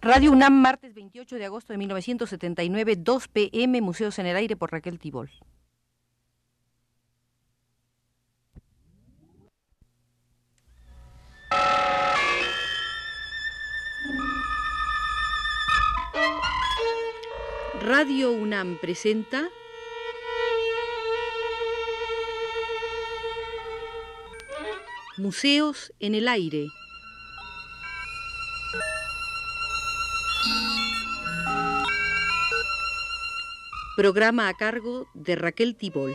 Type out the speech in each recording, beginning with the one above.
Radio UNAM, martes 28 de agosto de 1979, 2 pm, Museos en el Aire por Raquel Tibol. Radio UNAM presenta Museos en el Aire. Programa a cargo de Raquel Tibol.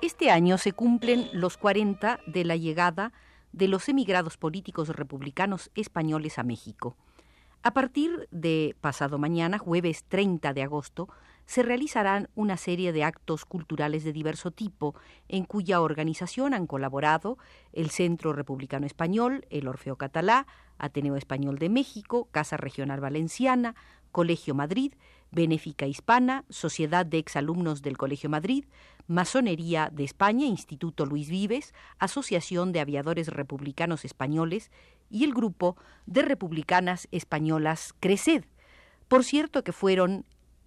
Este año se cumplen los 40 de la llegada de los emigrados políticos republicanos españoles a México. A partir de pasado mañana, jueves 30 de agosto, se realizarán una serie de actos culturales de diverso tipo, en cuya organización han colaborado el Centro Republicano Español, el Orfeo Catalá, Ateneo Español de México, Casa Regional Valenciana, Colegio Madrid, Benéfica Hispana, Sociedad de Exalumnos del Colegio Madrid, Masonería de España, Instituto Luis Vives, Asociación de Aviadores Republicanos Españoles y el Grupo de Republicanas Españolas Cresed. Por cierto que fueron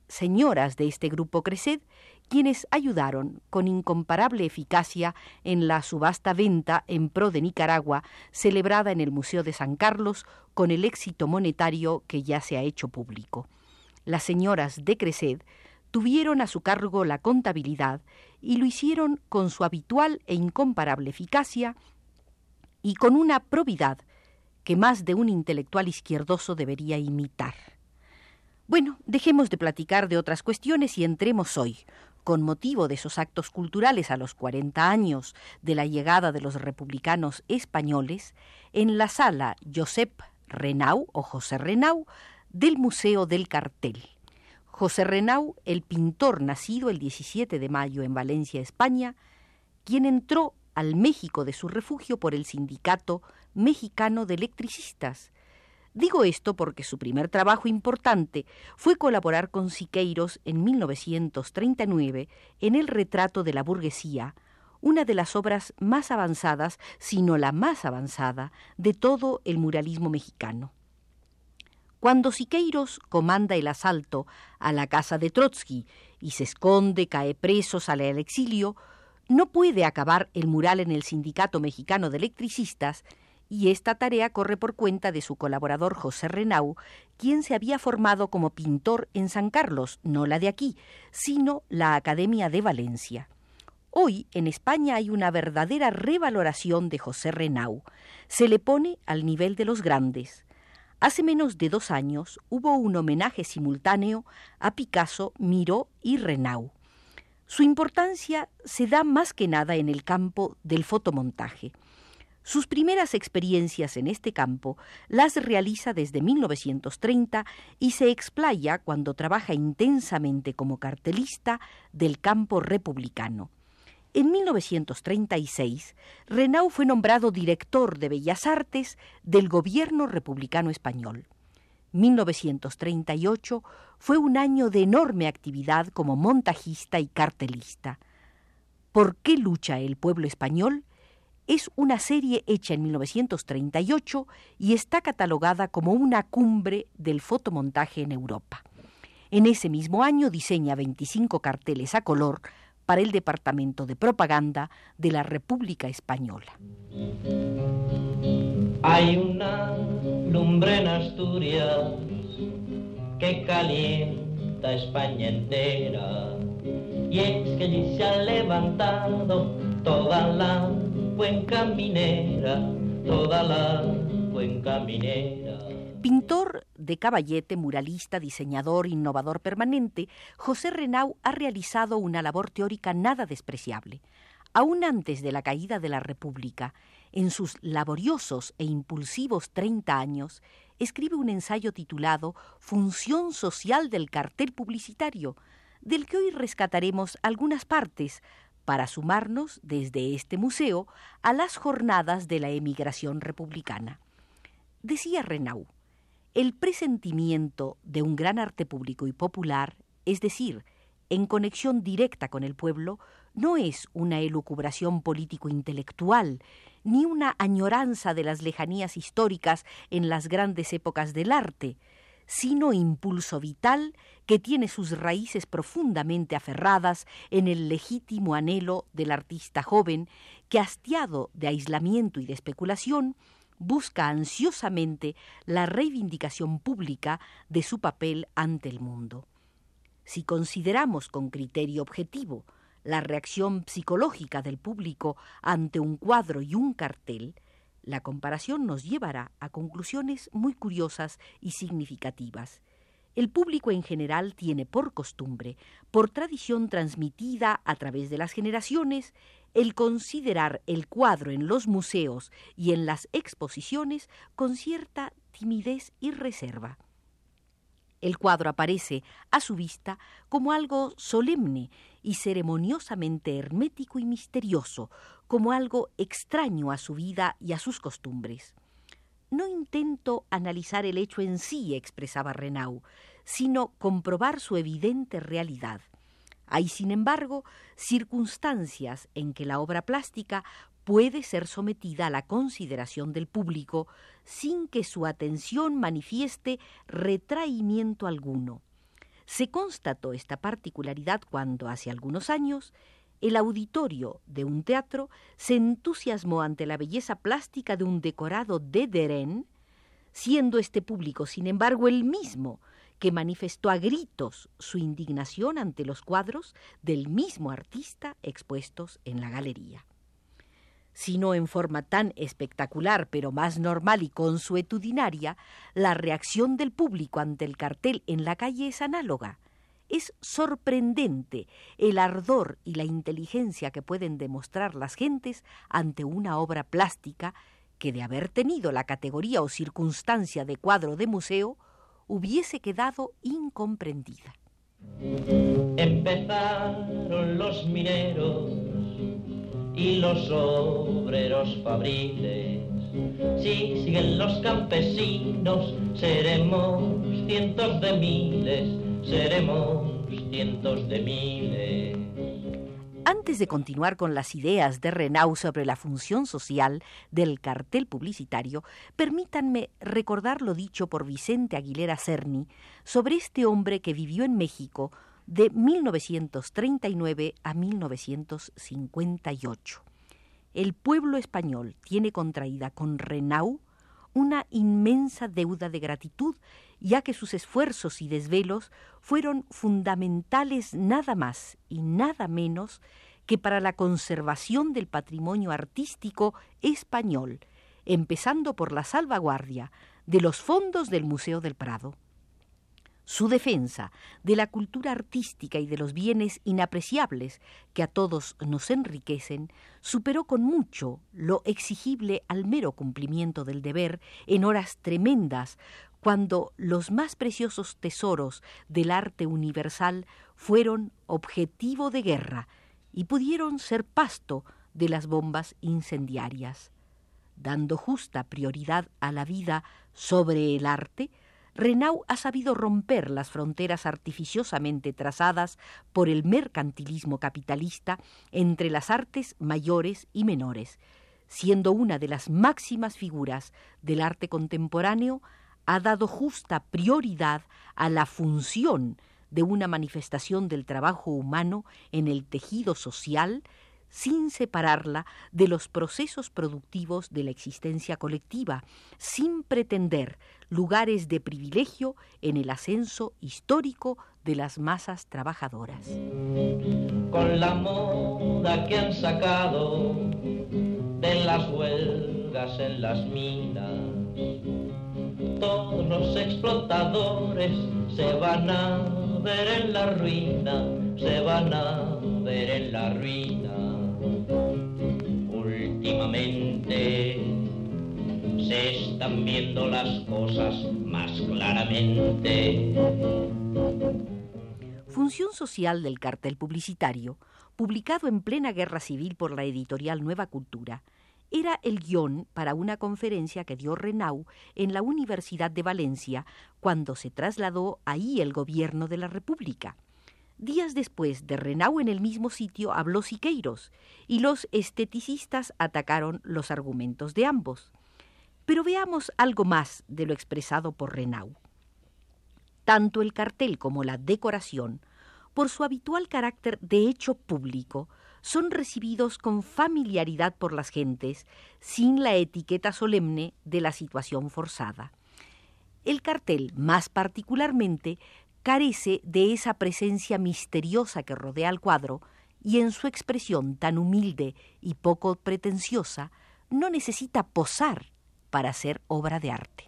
señoras de este grupo Cresed, quienes ayudaron con incomparable eficacia en la subasta venta en pro de Nicaragua, celebrada en el Museo de San Carlos, con el éxito monetario que ya se ha hecho público. Las señoras de Cresed tuvieron a su cargo la contabilidad y lo hicieron con su habitual e incomparable eficacia y con una probidad que más de un intelectual izquierdoso debería imitar. Bueno, dejemos de platicar de otras cuestiones y entremos hoy, con motivo de esos actos culturales a los 40 años de la llegada de los republicanos españoles, en la sala Josep Renau o José Renau del Museo del Cartel. José Renau, el pintor nacido el 17 de mayo en Valencia, España, quien entró al México de su refugio por el Sindicato Mexicano de Electricistas, Digo esto porque su primer trabajo importante fue colaborar con Siqueiros en 1939 en el retrato de la burguesía, una de las obras más avanzadas, sino la más avanzada, de todo el muralismo mexicano. Cuando Siqueiros comanda el asalto a la casa de Trotsky y se esconde, cae preso, sale al exilio, no puede acabar el mural en el Sindicato Mexicano de Electricistas y esta tarea corre por cuenta de su colaborador José Renau, quien se había formado como pintor en San Carlos, no la de aquí, sino la Academia de Valencia. Hoy en España hay una verdadera revaloración de José Renau. Se le pone al nivel de los grandes. Hace menos de dos años hubo un homenaje simultáneo a Picasso, Miró y Renau. Su importancia se da más que nada en el campo del fotomontaje. Sus primeras experiencias en este campo las realiza desde 1930 y se explaya cuando trabaja intensamente como cartelista del campo republicano. En 1936, Renau fue nombrado director de Bellas Artes del gobierno republicano español. 1938 fue un año de enorme actividad como montajista y cartelista. ¿Por qué lucha el pueblo español? Es una serie hecha en 1938 y está catalogada como una cumbre del fotomontaje en Europa. En ese mismo año diseña 25 carteles a color para el Departamento de Propaganda de la República Española. Hay una lumbre en Asturias que calienta España entera y es que allí se ha levantado toda la minera, toda la minera. Pintor de caballete, muralista, diseñador, innovador permanente, José Renau ha realizado una labor teórica nada despreciable. Aún antes de la caída de la República, en sus laboriosos e impulsivos 30 años, escribe un ensayo titulado Función social del cartel publicitario, del que hoy rescataremos algunas partes para sumarnos desde este museo a las jornadas de la emigración republicana. Decía Renau, el presentimiento de un gran arte público y popular, es decir, en conexión directa con el pueblo, no es una elucubración político-intelectual, ni una añoranza de las lejanías históricas en las grandes épocas del arte, sino impulso vital que tiene sus raíces profundamente aferradas en el legítimo anhelo del artista joven que, hastiado de aislamiento y de especulación, busca ansiosamente la reivindicación pública de su papel ante el mundo. Si consideramos con criterio objetivo la reacción psicológica del público ante un cuadro y un cartel, la comparación nos llevará a conclusiones muy curiosas y significativas. El público en general tiene por costumbre, por tradición transmitida a través de las generaciones, el considerar el cuadro en los museos y en las exposiciones con cierta timidez y reserva. El cuadro aparece a su vista como algo solemne y ceremoniosamente hermético y misterioso, como algo extraño a su vida y a sus costumbres. No intento analizar el hecho en sí, expresaba Renau, sino comprobar su evidente realidad. Hay, sin embargo, circunstancias en que la obra plástica puede ser sometida a la consideración del público sin que su atención manifieste retraimiento alguno. Se constató esta particularidad cuando, hace algunos años, el auditorio de un teatro se entusiasmó ante la belleza plástica de un decorado de Deren, siendo este público, sin embargo, el mismo que manifestó a gritos su indignación ante los cuadros del mismo artista expuestos en la galería. Si no en forma tan espectacular, pero más normal y consuetudinaria, la reacción del público ante el cartel en la calle es análoga. Es sorprendente el ardor y la inteligencia que pueden demostrar las gentes ante una obra plástica que de haber tenido la categoría o circunstancia de cuadro de museo, hubiese quedado incomprendida. Empezaron los mineros y los obreros fabriles. Si siguen los campesinos, seremos cientos de miles, seremos cientos de miles. Antes de continuar con las ideas de Renau sobre la función social del cartel publicitario, permítanme recordar lo dicho por Vicente Aguilera Cerny sobre este hombre que vivió en México de 1939 a 1958. El pueblo español tiene contraída con Renau una inmensa deuda de gratitud, ya que sus esfuerzos y desvelos fueron fundamentales nada más y nada menos que para la conservación del patrimonio artístico español, empezando por la salvaguardia de los fondos del Museo del Prado. Su defensa de la cultura artística y de los bienes inapreciables que a todos nos enriquecen superó con mucho lo exigible al mero cumplimiento del deber en horas tremendas cuando los más preciosos tesoros del arte universal fueron objetivo de guerra y pudieron ser pasto de las bombas incendiarias. Dando justa prioridad a la vida sobre el arte, Renau ha sabido romper las fronteras artificiosamente trazadas por el mercantilismo capitalista entre las artes mayores y menores. Siendo una de las máximas figuras del arte contemporáneo, ha dado justa prioridad a la función de una manifestación del trabajo humano en el tejido social sin separarla de los procesos productivos de la existencia colectiva, sin pretender lugares de privilegio en el ascenso histórico de las masas trabajadoras. Con la moda que han sacado de las huelgas en las minas, todos los explotadores se van a ver en la ruina, se van a ver en la ruina. Viendo las cosas más claramente. Función social del cartel publicitario, publicado en plena guerra civil por la editorial Nueva Cultura, era el guion para una conferencia que dio Renau en la Universidad de Valencia cuando se trasladó ahí el gobierno de la República. Días después de Renau en el mismo sitio habló Siqueiros y los esteticistas atacaron los argumentos de ambos. Pero veamos algo más de lo expresado por Renau. Tanto el cartel como la decoración, por su habitual carácter de hecho público, son recibidos con familiaridad por las gentes, sin la etiqueta solemne de la situación forzada. El cartel, más particularmente, carece de esa presencia misteriosa que rodea al cuadro y en su expresión tan humilde y poco pretenciosa no necesita posar para ser obra de arte.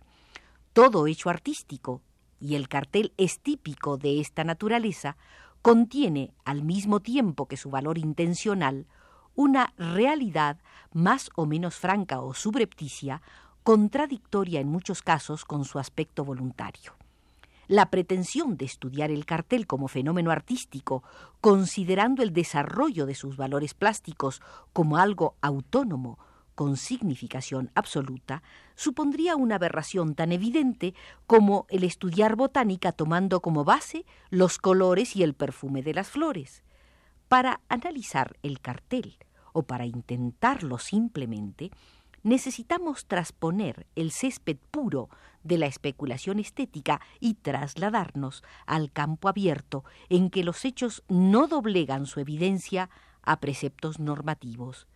Todo hecho artístico, y el cartel es típico de esta naturaleza, contiene, al mismo tiempo que su valor intencional, una realidad más o menos franca o subrepticia, contradictoria en muchos casos con su aspecto voluntario. La pretensión de estudiar el cartel como fenómeno artístico, considerando el desarrollo de sus valores plásticos como algo autónomo, con significación absoluta, supondría una aberración tan evidente como el estudiar botánica tomando como base los colores y el perfume de las flores. Para analizar el cartel, o para intentarlo simplemente, necesitamos trasponer el césped puro de la especulación estética y trasladarnos al campo abierto en que los hechos no doblegan su evidencia a preceptos normativos.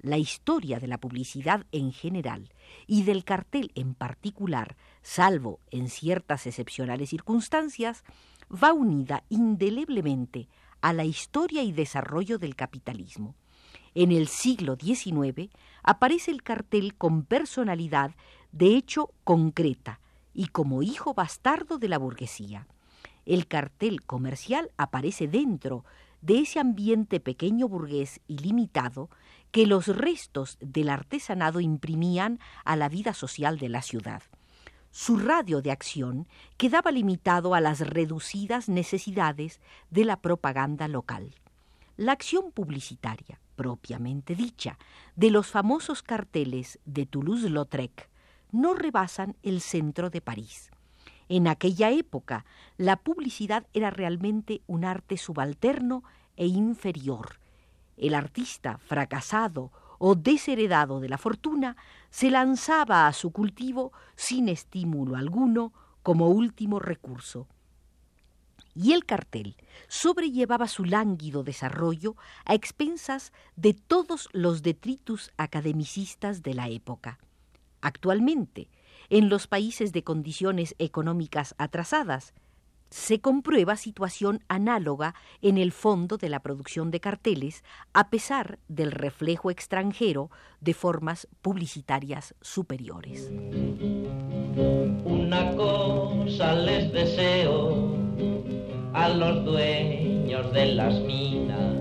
La historia de la publicidad en general y del cartel en particular, salvo en ciertas excepcionales circunstancias, va unida indeleblemente a la historia y desarrollo del capitalismo. En el siglo XIX aparece el cartel con personalidad de hecho concreta y como hijo bastardo de la burguesía. El cartel comercial aparece dentro de ese ambiente pequeño burgués y limitado que los restos del artesanado imprimían a la vida social de la ciudad. Su radio de acción quedaba limitado a las reducidas necesidades de la propaganda local. La acción publicitaria, propiamente dicha, de los famosos carteles de Toulouse-Lautrec no rebasan el centro de París. En aquella época, la publicidad era realmente un arte subalterno e inferior. El artista fracasado o desheredado de la fortuna se lanzaba a su cultivo sin estímulo alguno como último recurso y el cartel sobrellevaba su lánguido desarrollo a expensas de todos los detritus academicistas de la época. Actualmente, en los países de condiciones económicas atrasadas, se comprueba situación análoga en el fondo de la producción de carteles, a pesar del reflejo extranjero de formas publicitarias superiores. Una cosa les deseo a los dueños de las minas,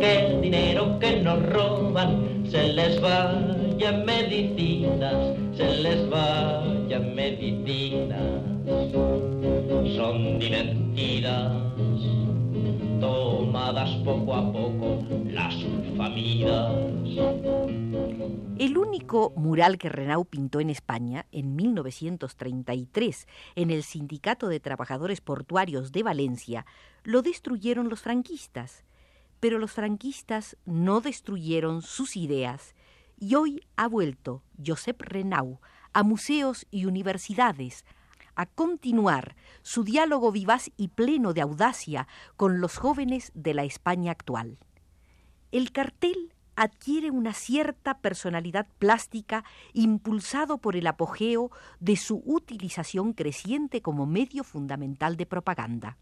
que el dinero que nos roban se les vaya en medicinas, se les vaya en medicinas. Son tomadas poco a poco las sulfamidas. El único mural que Renau pintó en España en 1933 en el Sindicato de Trabajadores Portuarios de Valencia lo destruyeron los franquistas, pero los franquistas no destruyeron sus ideas y hoy ha vuelto Josep Renau a museos y universidades a continuar su diálogo vivaz y pleno de audacia con los jóvenes de la España actual. El cartel adquiere una cierta personalidad plástica impulsado por el apogeo de su utilización creciente como medio fundamental de propaganda.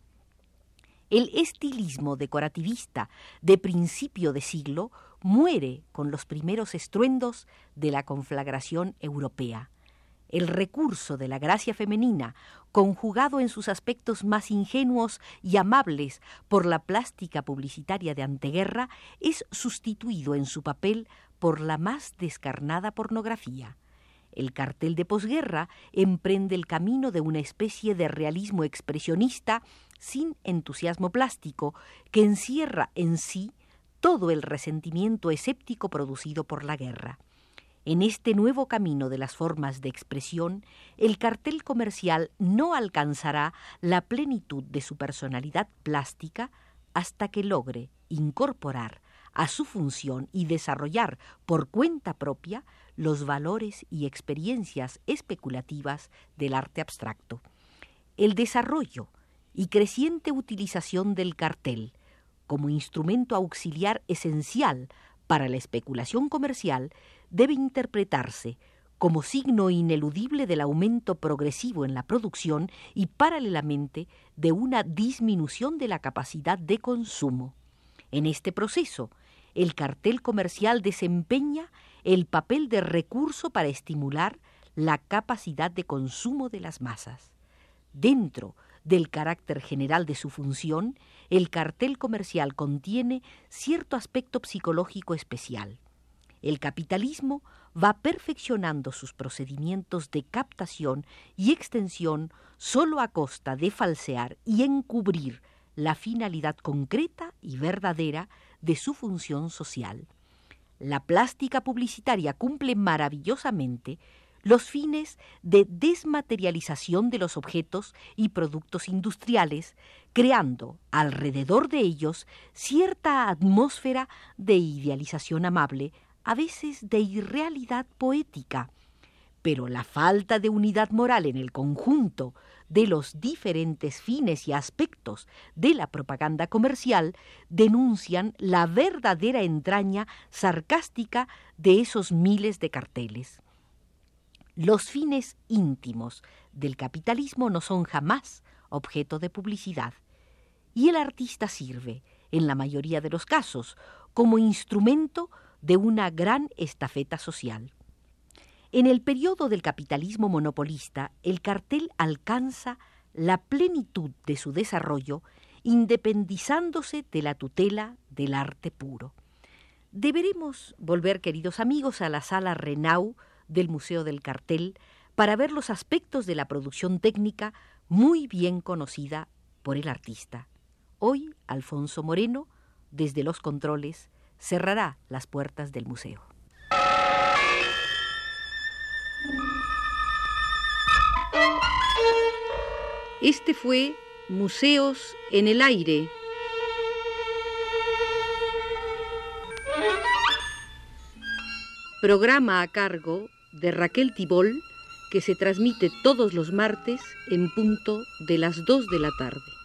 El estilismo decorativista de principio de siglo muere con los primeros estruendos de la conflagración europea el recurso de la gracia femenina, conjugado en sus aspectos más ingenuos y amables por la plástica publicitaria de anteguerra, es sustituido en su papel por la más descarnada pornografía. El cartel de posguerra emprende el camino de una especie de realismo expresionista sin entusiasmo plástico que encierra en sí todo el resentimiento escéptico producido por la guerra. En este nuevo camino de las formas de expresión, el cartel comercial no alcanzará la plenitud de su personalidad plástica hasta que logre incorporar a su función y desarrollar por cuenta propia los valores y experiencias especulativas del arte abstracto. El desarrollo y creciente utilización del cartel como instrumento auxiliar esencial para la especulación comercial debe interpretarse como signo ineludible del aumento progresivo en la producción y paralelamente de una disminución de la capacidad de consumo. En este proceso, el cartel comercial desempeña el papel de recurso para estimular la capacidad de consumo de las masas. Dentro del carácter general de su función, el cartel comercial contiene cierto aspecto psicológico especial. El capitalismo va perfeccionando sus procedimientos de captación y extensión solo a costa de falsear y encubrir la finalidad concreta y verdadera de su función social. La plástica publicitaria cumple maravillosamente los fines de desmaterialización de los objetos y productos industriales, creando alrededor de ellos cierta atmósfera de idealización amable, a veces de irrealidad poética. Pero la falta de unidad moral en el conjunto de los diferentes fines y aspectos de la propaganda comercial denuncian la verdadera entraña sarcástica de esos miles de carteles. Los fines íntimos del capitalismo no son jamás objeto de publicidad, y el artista sirve, en la mayoría de los casos, como instrumento de una gran estafeta social. En el periodo del capitalismo monopolista, el cartel alcanza la plenitud de su desarrollo independizándose de la tutela del arte puro. Deberemos volver, queridos amigos, a la sala Renau del Museo del Cartel para ver los aspectos de la producción técnica muy bien conocida por el artista. Hoy, Alfonso Moreno, desde los controles, cerrará las puertas del museo. Este fue Museos en el Aire. Programa a cargo de Raquel Tibol que se transmite todos los martes en punto de las 2 de la tarde.